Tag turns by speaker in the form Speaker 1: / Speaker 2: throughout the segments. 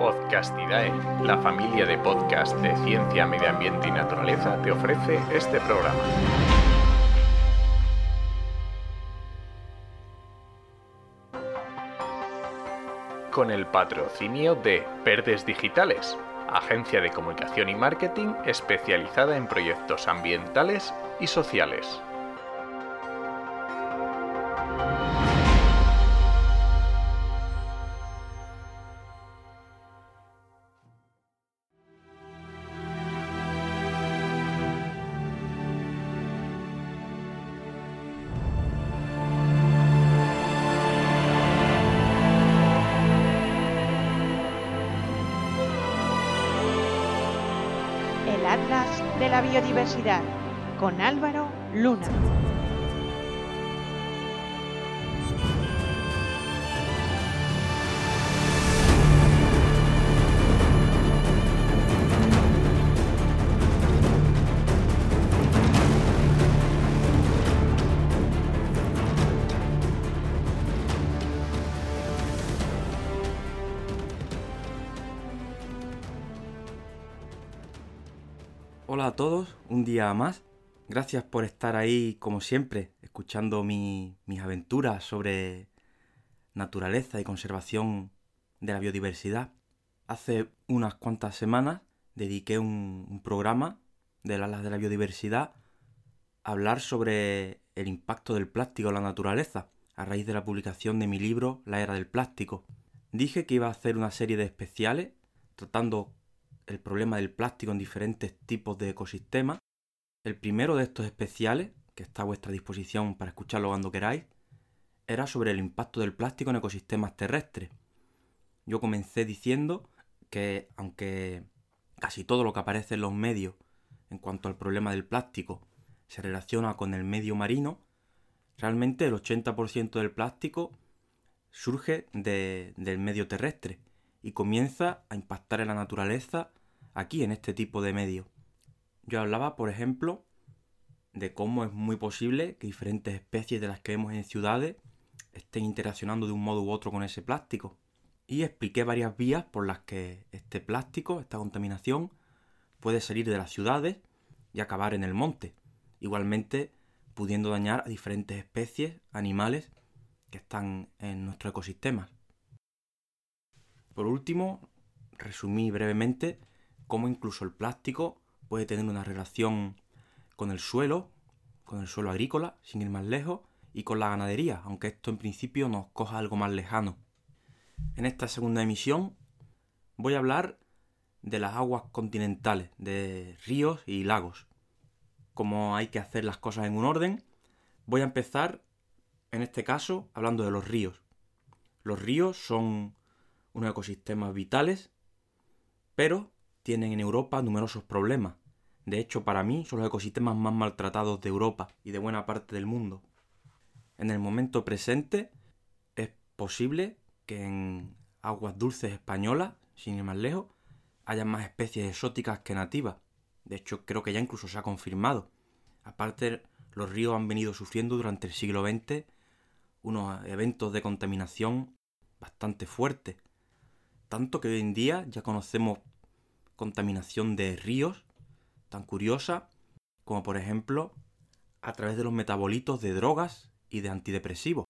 Speaker 1: Podcastidae, la familia de podcast de ciencia, medio ambiente y naturaleza, te ofrece este programa. Con el patrocinio de Verdes Digitales, agencia de comunicación y marketing especializada en proyectos ambientales y sociales.
Speaker 2: De la Biodiversidad con Álvaro Luna.
Speaker 3: Todos, un día más. Gracias por estar ahí, como siempre, escuchando mi- mis aventuras sobre naturaleza y conservación de la biodiversidad. Hace unas cuantas semanas dediqué un, un programa del Alas de la Biodiversidad a hablar sobre el impacto del plástico en la naturaleza, a raíz de la publicación de mi libro La Era del Plástico. Dije que iba a hacer una serie de especiales tratando el problema del plástico en diferentes tipos de ecosistemas. El primero de estos especiales, que está a vuestra disposición para escucharlo cuando queráis, era sobre el impacto del plástico en ecosistemas terrestres. Yo comencé diciendo que aunque casi todo lo que aparece en los medios en cuanto al problema del plástico se relaciona con el medio marino, realmente el 80% del plástico surge de- del medio terrestre y comienza a impactar en la naturaleza aquí en este tipo de medio. Yo hablaba, por ejemplo, de cómo es muy posible que diferentes especies de las que vemos en ciudades estén interaccionando de un modo u otro con ese plástico. Y expliqué varias vías por las que este plástico, esta contaminación, puede salir de las ciudades y acabar en el monte, igualmente pudiendo dañar a diferentes especies, animales que están en nuestros ecosistemas. Por último, resumí brevemente cómo incluso el plástico puede tener una relación con el suelo, con el suelo agrícola, sin ir más lejos, y con la ganadería, aunque esto en principio nos coja algo más lejano. En esta segunda emisión voy a hablar de las aguas continentales, de ríos y lagos. Como hay que hacer las cosas en un orden, voy a empezar, en este caso, hablando de los ríos. Los ríos son unos ecosistemas vitales, pero tienen en Europa numerosos problemas. De hecho, para mí son los ecosistemas más maltratados de Europa y de buena parte del mundo. En el momento presente es posible que en aguas dulces españolas, sin ir más lejos, haya más especies exóticas que nativas. De hecho, creo que ya incluso se ha confirmado. Aparte, los ríos han venido sufriendo durante el siglo XX unos eventos de contaminación bastante fuertes. Tanto que hoy en día ya conocemos contaminación de ríos tan curiosa como por ejemplo a través de los metabolitos de drogas y de antidepresivos,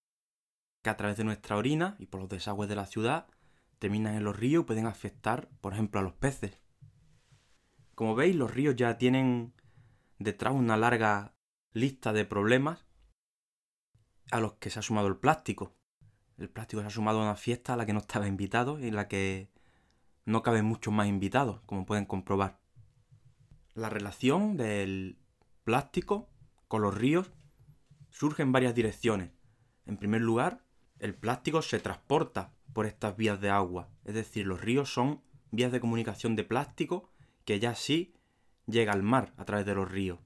Speaker 3: que a través de nuestra orina y por los desagües de la ciudad terminan en los ríos y pueden afectar, por ejemplo, a los peces. Como veis, los ríos ya tienen detrás una larga lista de problemas a los que se ha sumado el plástico. El plástico se ha sumado a una fiesta a la que no estaba invitado y en la que no caben muchos más invitados, como pueden comprobar. La relación del plástico con los ríos surge en varias direcciones. En primer lugar, el plástico se transporta por estas vías de agua, es decir, los ríos son vías de comunicación de plástico que ya sí llega al mar a través de los ríos.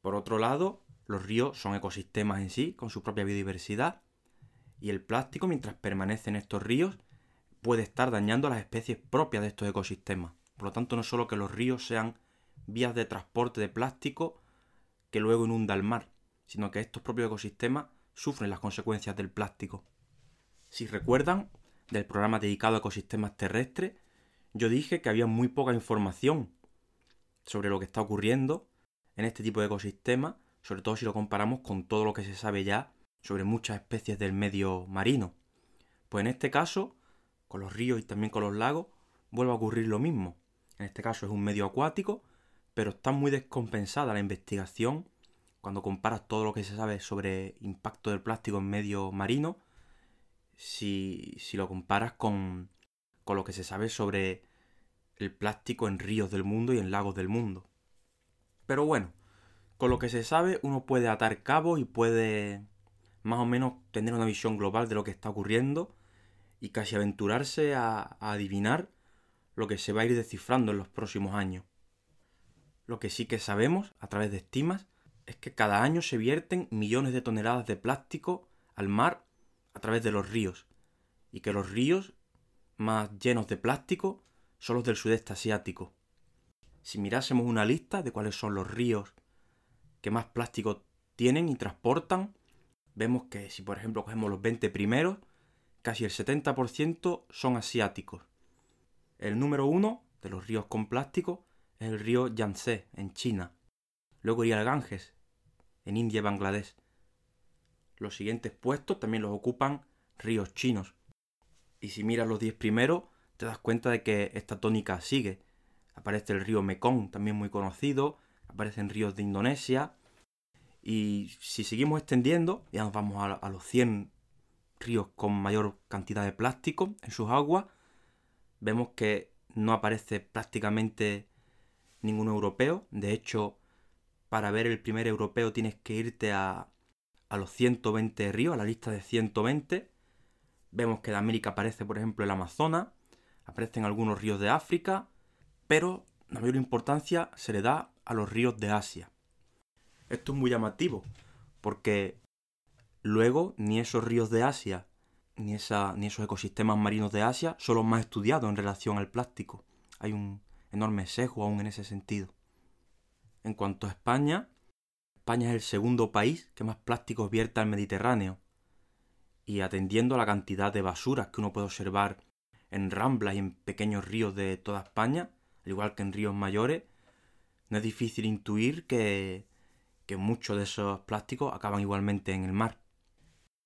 Speaker 3: Por otro lado, los ríos son ecosistemas en sí, con su propia biodiversidad, y el plástico, mientras permanece en estos ríos, puede estar dañando a las especies propias de estos ecosistemas. Por lo tanto, no solo que los ríos sean vías de transporte de plástico que luego inunda el mar, sino que estos propios ecosistemas sufren las consecuencias del plástico. Si recuerdan, del programa dedicado a ecosistemas terrestres, yo dije que había muy poca información sobre lo que está ocurriendo en este tipo de ecosistemas, sobre todo si lo comparamos con todo lo que se sabe ya sobre muchas especies del medio marino. Pues en este caso, con los ríos y también con los lagos, vuelve a ocurrir lo mismo. En este caso es un medio acuático, pero está muy descompensada la investigación cuando comparas todo lo que se sabe sobre impacto del plástico en medio marino, si, si lo comparas con, con lo que se sabe sobre el plástico en ríos del mundo y en lagos del mundo. Pero bueno, con lo que se sabe uno puede atar cabos y puede más o menos tener una visión global de lo que está ocurriendo y casi aventurarse a, adivinar lo que se va a ir descifrando en los próximos años. Lo que sí que sabemos, a través de estimas, es que cada año se vierten millones de toneladas de plástico al mar a través de los ríos, y que los ríos más llenos de plástico son los del sudeste asiático. Si mirásemos una lista de cuáles son los ríos que más plástico tienen y transportan, vemos que si por ejemplo cogemos los 20 primeros, casi el 70% son asiáticos. El número uno de los ríos con plástico es el río Yangtze, en China. Luego iría el Ganges, en India y Bangladesh. Los siguientes puestos también los ocupan ríos chinos. Y si miras los 10 primeros, te das cuenta de que esta tónica sigue. Aparece el río Mekong, también muy conocido, aparecen ríos de Indonesia. Y si seguimos extendiendo, ya nos vamos a, los 100 ríos con mayor cantidad de plástico en sus aguas, vemos que no aparece prácticamente ningún europeo. De hecho, para ver el primer europeo tienes que irte a, a los 120 ríos, a la lista de 120. Vemos que de América aparece, por ejemplo, el Amazonas, aparecen algunos ríos de África, pero la mayor importancia se le da a los ríos de Asia. Esto es muy llamativo, porque luego ni esos ríos de Asia, ni, esa, ni esos ecosistemas marinos de Asia son los más estudiados en relación al plástico. Hay un enorme sesgo aún en ese sentido. En cuanto a España, España es el segundo país que más plásticos vierte al Mediterráneo. Y atendiendo a la cantidad de basuras que uno puede observar en ramblas y en pequeños ríos de toda España, al igual que en ríos mayores, no es difícil intuir que, que muchos de esos plásticos acaban igualmente en el mar.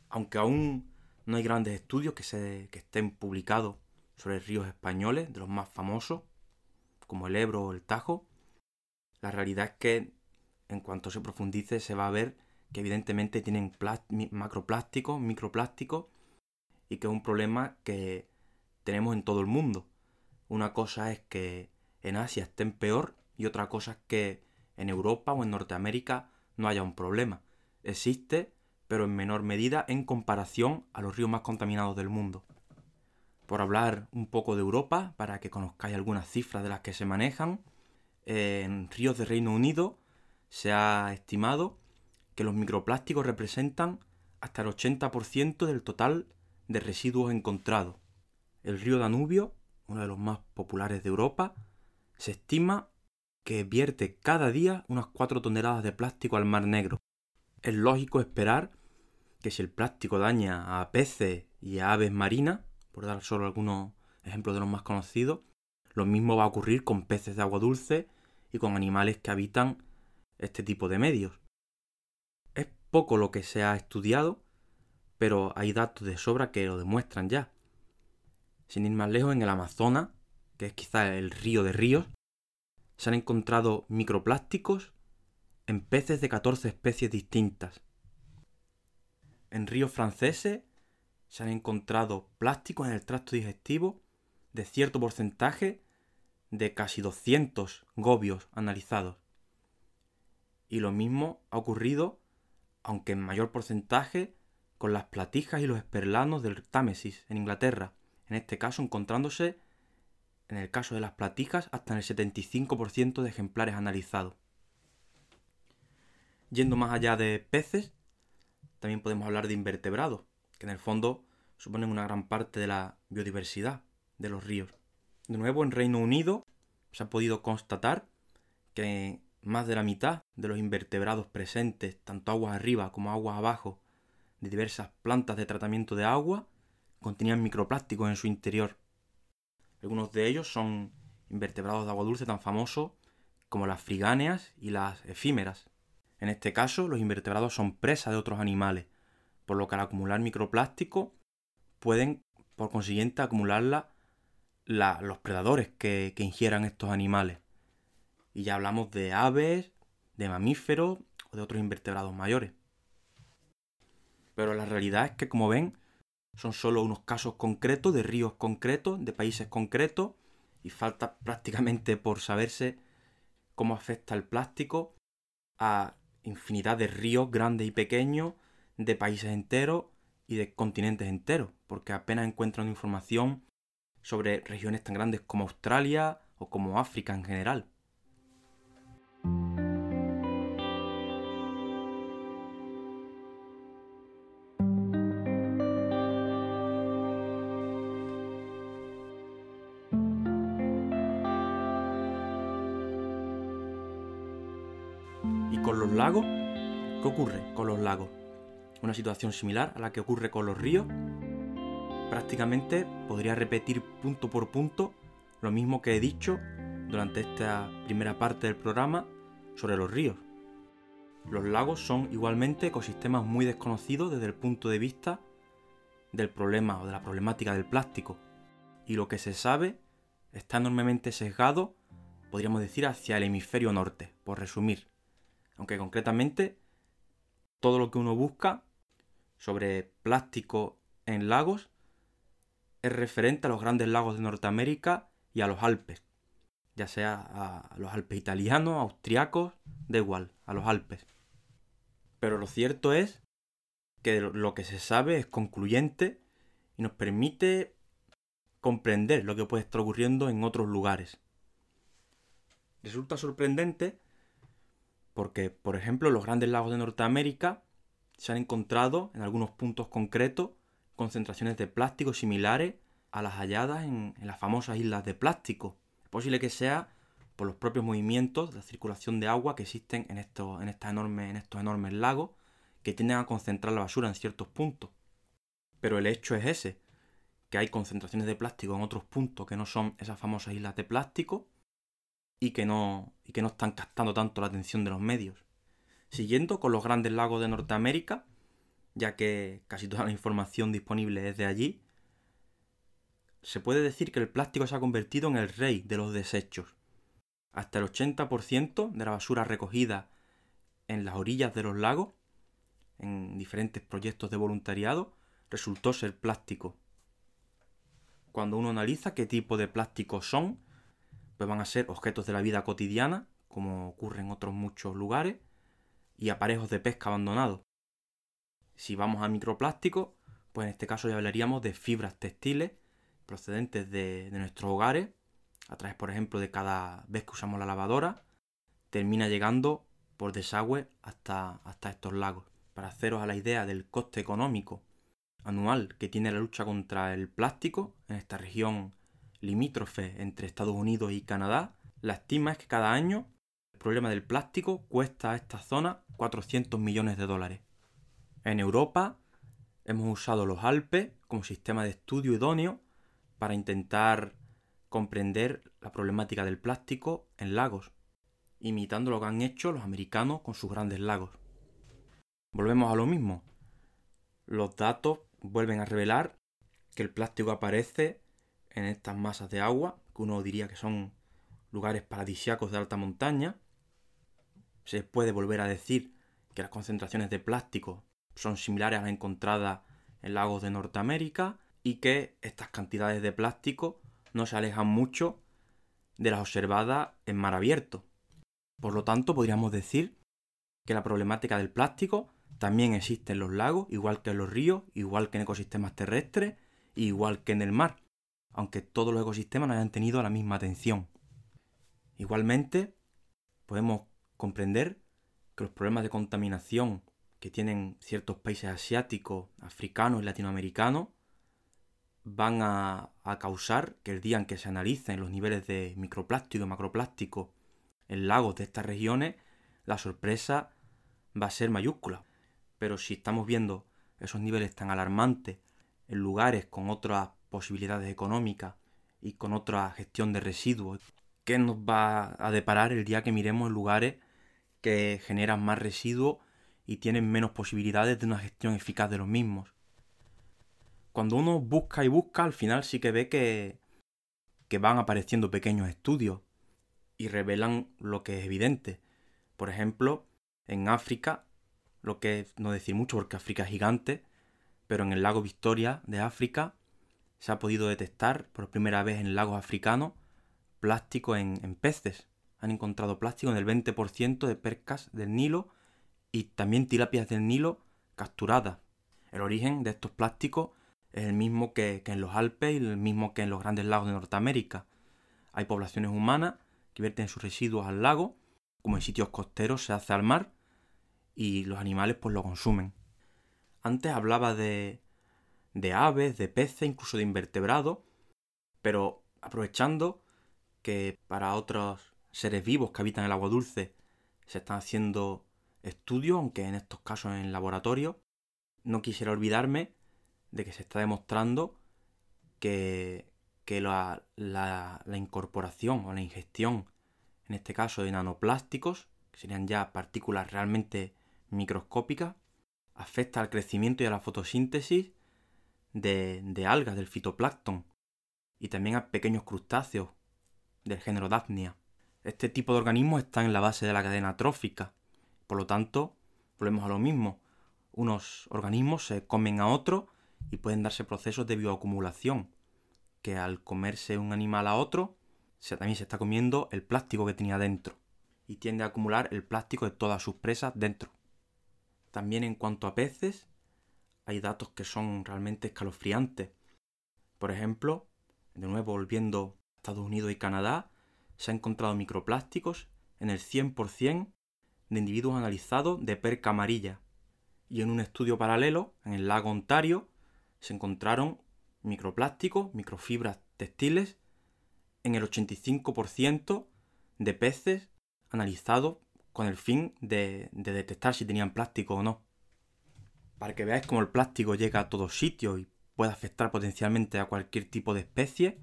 Speaker 3: Aunque aún no hay grandes estudios que, se, que estén publicados sobre ríos españoles, de los más famosos, como el Ebro o el Tajo, la realidad es que en cuanto se profundice se va a ver que evidentemente tienen macroplásticos, microplásticos y que es un problema que tenemos en todo el mundo. Una cosa es que en Asia estén peor y otra cosa es que en Europa o en Norteamérica no haya un problema. Existe, pero en menor medida en comparación a los ríos más contaminados del mundo. Por hablar un poco de Europa, para que conozcáis algunas cifras de las que se manejan, en ríos de Reino Unido se ha estimado que los microplásticos representan hasta el 80% del total de residuos encontrados. El río Danubio, uno de los más populares de Europa, se estima que vierte cada día unas 4 toneladas de plástico al Mar Negro. Es lógico esperar que si el plástico daña a peces y a aves marinas, por dar solo algunos ejemplos de los más conocidos, lo mismo va a ocurrir con peces de agua dulce y con animales que habitan este tipo de medios. Es poco lo que se ha estudiado, pero hay datos de sobra que lo demuestran ya. Sin ir más lejos, en el Amazonas, que es quizá el río de ríos, se han encontrado microplásticos en peces de 14 especies distintas. En ríos franceses se han encontrado plásticos en el tracto digestivo de cierto porcentaje de casi 200 gobios analizados. Y lo mismo ha ocurrido, aunque en mayor porcentaje, con las platijas y los esperlanos del Támesis en Inglaterra, en este caso encontrándose, en el caso de las platijas, hasta en el 75% de ejemplares analizados. Yendo más allá de peces, también podemos hablar de invertebrados, que en el fondo suponen una gran parte de la biodiversidad de los ríos. De nuevo, en Reino Unido se ha podido constatar que más de la mitad de los invertebrados presentes, tanto aguas arriba como aguas abajo, de diversas plantas de tratamiento de agua, contenían microplásticos en su interior. Algunos de ellos son invertebrados de agua dulce tan famosos como las frigáneas y las efímeras. En este caso, los invertebrados son presa de otros animales, por lo que al acumular microplástico pueden, por consiguiente, acumularla los predadores que, que ingieran estos animales. Y ya hablamos de aves, de mamíferos o de otros invertebrados mayores. Pero la realidad es que, como ven, son solo unos casos concretos de ríos concretos, de países concretos, y falta prácticamente por saberse cómo afecta el plástico a infinidad de ríos grandes y pequeños, de países enteros y de continentes enteros, porque apenas encuentran información sobre regiones tan grandes como Australia o como África en general. Con los lagos? ¿Qué ocurre con los lagos? Una situación similar a la que ocurre con los ríos. Prácticamente podría repetir punto por punto lo mismo que he dicho durante esta primera parte del programa sobre los ríos. Los lagos son igualmente ecosistemas muy desconocidos desde el punto de vista del problema o de la problemática del plástico. Y lo que se sabe está enormemente sesgado, podríamos decir, hacia el hemisferio norte, por resumir. Aunque concretamente todo lo que uno busca sobre plástico en lagos es referente a los grandes lagos de Norteamérica y a los Alpes, ya sea a los Alpes italianos, austriacos, da igual, a los Alpes. Pero lo cierto es que lo que se sabe es concluyente y nos permite comprender lo que puede estar ocurriendo en otros lugares. Resulta sorprendente porque, por ejemplo, los grandes lagos de Norteamérica se han encontrado en algunos puntos concretos concentraciones de plástico similares a las halladas en, las famosas islas de plástico. Es posible que sea por los propios movimientos de la circulación de agua que existen en estos, en, en estos enormes lagos que tienden a concentrar la basura en ciertos puntos. Pero el hecho es ese, que hay concentraciones de plástico en otros puntos que no son esas famosas islas de plástico y que no, y que no están captando tanto la atención de los medios. Siguiendo con los grandes lagos de Norteamérica, ya que casi toda la información disponible es de allí, se puede decir que el plástico se ha convertido en el rey de los desechos. Hasta el 80% de la basura recogida en las orillas de los lagos, en diferentes proyectos de voluntariado, resultó ser plástico. Cuando uno analiza qué tipo de plásticos son, pues van a ser objetos de la vida cotidiana, como ocurre en otros muchos lugares, y aparejos de pesca abandonados. Si vamos a microplástico, pues en este caso ya hablaríamos de fibras textiles procedentes de, nuestros hogares, a través, por ejemplo, de cada vez que usamos la lavadora, termina llegando por desagüe hasta, hasta estos lagos. Para haceros a la idea del coste económico anual que tiene la lucha contra el plástico en esta región limítrofe entre Estados Unidos y Canadá, la estima es que cada año el problema del plástico cuesta a esta zona 400 millones de dólares. En Europa hemos usado los Alpes como sistema de estudio idóneo para intentar comprender la problemática del plástico en lagos, imitando lo que han hecho los americanos con sus grandes lagos. Volvemos a lo mismo. Los datos vuelven a revelar que el plástico aparece en estas masas de agua, que uno diría que son lugares paradisiacos de alta montaña. Se puede volver a decir que las concentraciones de plástico son similares a las encontradas en lagos de Norteamérica y que estas cantidades de plástico no se alejan mucho de las observadas en mar abierto. Por lo tanto, podríamos decir que la problemática del plástico también existe en los lagos, igual que en los ríos, igual que en ecosistemas terrestres, igual que en el mar aunque todos los ecosistemas no hayan tenido la misma atención. Igualmente, podemos comprender que los problemas de contaminación que tienen ciertos países asiáticos, africanos y latinoamericanos van a, causar que el día en que se analicen los niveles de microplástico y macroplástico en lagos de estas regiones, la sorpresa va a ser mayúscula. Pero si estamos viendo esos niveles tan alarmantes en lugares con otras posibilidades económicas y con otra gestión de residuos. ¿Qué nos va a deparar el día que miremos lugares que generan más residuos y tienen menos posibilidades de una gestión eficaz de los mismos? Cuando uno busca y busca, al final sí que ve que, que van apareciendo pequeños estudios y revelan lo que es evidente. Por ejemplo, en África, lo que no decir mucho porque África es gigante, pero en el lago Victoria de África se ha podido detectar por primera vez en lagos africanos plástico en, peces. Han encontrado plástico en el 20% de percas del Nilo y también tilapias del Nilo capturadas. El origen de estos plásticos es el mismo que, que, en los Alpes y el mismo que en los grandes lagos de Norteamérica. Hay poblaciones humanas que vierten sus residuos al lago, como en sitios costeros se hace al mar, y los animales pues lo consumen. Antes hablaba de, de aves, de peces, incluso de invertebrados, pero aprovechando que para otros seres vivos que habitan el agua dulce se están haciendo estudios, aunque en estos casos en laboratorio, no quisiera olvidarme de que se está demostrando que, que la, la, la incorporación o la ingestión, en este caso de nanoplásticos, que serían ya partículas realmente microscópicas, afecta al crecimiento y a la fotosíntesis de, algas, del fitoplancton, y también a pequeños crustáceos del género Daphnia. Este tipo de organismos están en la base de la cadena trófica, por lo tanto, volvemos a lo mismo. Unos organismos se comen a otros y pueden darse procesos de bioacumulación, que al comerse un animal a otro, se, también se está comiendo el plástico que tenía dentro, y tiende a acumular el plástico de todas sus presas dentro. También en cuanto a peces, hay datos que son realmente escalofriantes. Por ejemplo, de nuevo volviendo a Estados Unidos y Canadá, se han encontrado microplásticos en el 100% de individuos analizados de perca amarilla. Y en un estudio paralelo, en el lago Ontario, se encontraron microplásticos, microfibras textiles, en el 85% de peces analizados con el fin de, detectar si tenían plástico o no. Para que veáis cómo el plástico llega a todos sitios y puede afectar potencialmente a cualquier tipo de especie.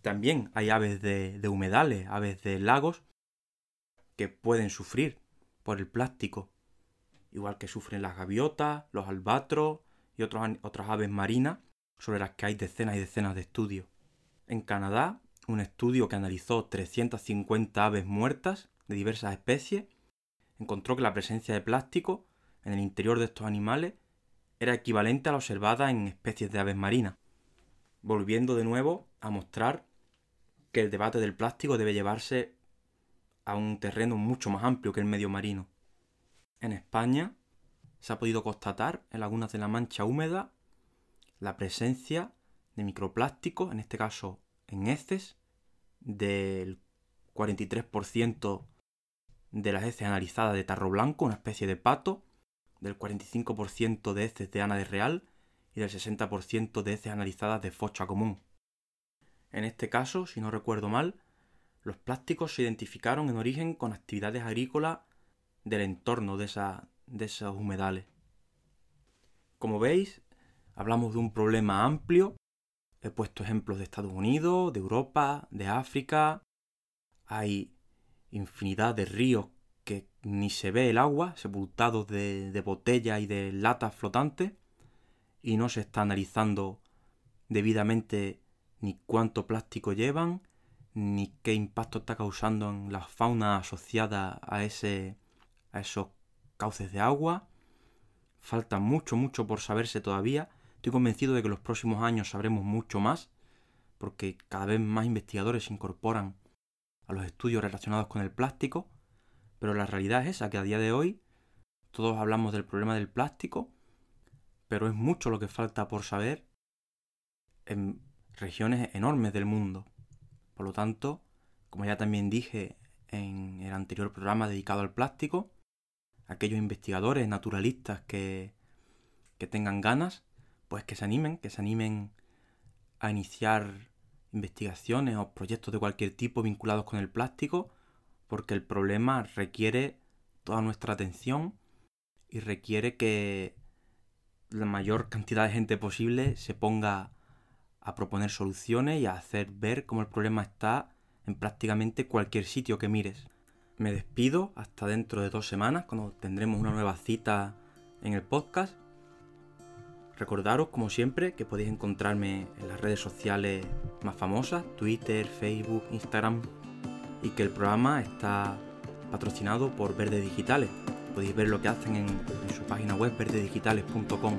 Speaker 3: También hay aves de, humedales, aves de lagos, que pueden sufrir por el plástico, igual que sufren las gaviotas, los albatros y otras aves marinas, sobre las que hay decenas y decenas de estudios. En Canadá, un estudio que analizó 350 aves muertas de diversas especies, encontró que la presencia de plástico en el interior de estos animales era equivalente a la observada en especies de aves marinas, volviendo de nuevo a mostrar que el debate del plástico debe llevarse a un terreno mucho más amplio que el medio marino. En España se ha podido constatar en lagunas de la Mancha húmeda la presencia de microplásticos, en este caso en heces, del 43% de las heces analizadas de tarro blanco, una especie de pato, del 45% de heces de ana de real y del 60% de heces analizadas de focha común. En este caso, si no recuerdo mal, los plásticos se identificaron en origen con actividades agrícolas del entorno de, de esos humedales. Como veis, hablamos de un problema amplio. He puesto ejemplos de Estados Unidos, de Europa, de África. Hay infinidad de ríos ni se ve el agua, sepultados de, de botellas y de latas flotantes, y no se está analizando debidamente ni cuánto plástico llevan, ni qué impacto está causando en la fauna asociada a, ese, a esos cauces de agua. Falta mucho, mucho por saberse todavía. Estoy convencido de que en los próximos años sabremos mucho más, porque cada vez más investigadores se incorporan a los estudios relacionados con el plástico, pero la realidad es esa, que a día de hoy todos hablamos del problema del plástico, pero es mucho lo que falta por saber en regiones enormes del mundo. Por lo tanto, como ya también dije en el anterior programa dedicado al plástico, aquellos investigadores naturalistas que, que tengan ganas, pues que se animen, que se animen a iniciar investigaciones o proyectos de cualquier tipo vinculados con el plástico, porque el problema requiere toda nuestra atención y requiere que la mayor cantidad de gente posible se ponga a proponer soluciones y a hacer ver cómo el problema está en prácticamente cualquier sitio que mires. Me despido hasta dentro de dos semanas cuando tendremos una nueva cita en el podcast. Recordaros, como siempre, que podéis encontrarme en las redes sociales más famosas, Twitter, Facebook, Instagram, y que el programa está patrocinado por Verde Digitales. Podéis ver lo que hacen en, en su página web verdedigitales.com.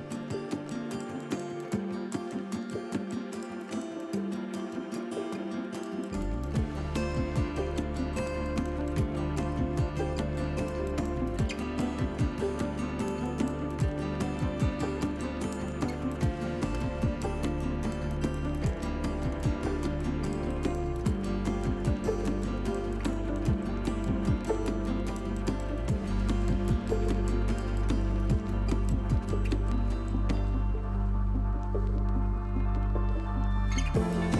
Speaker 3: Bye.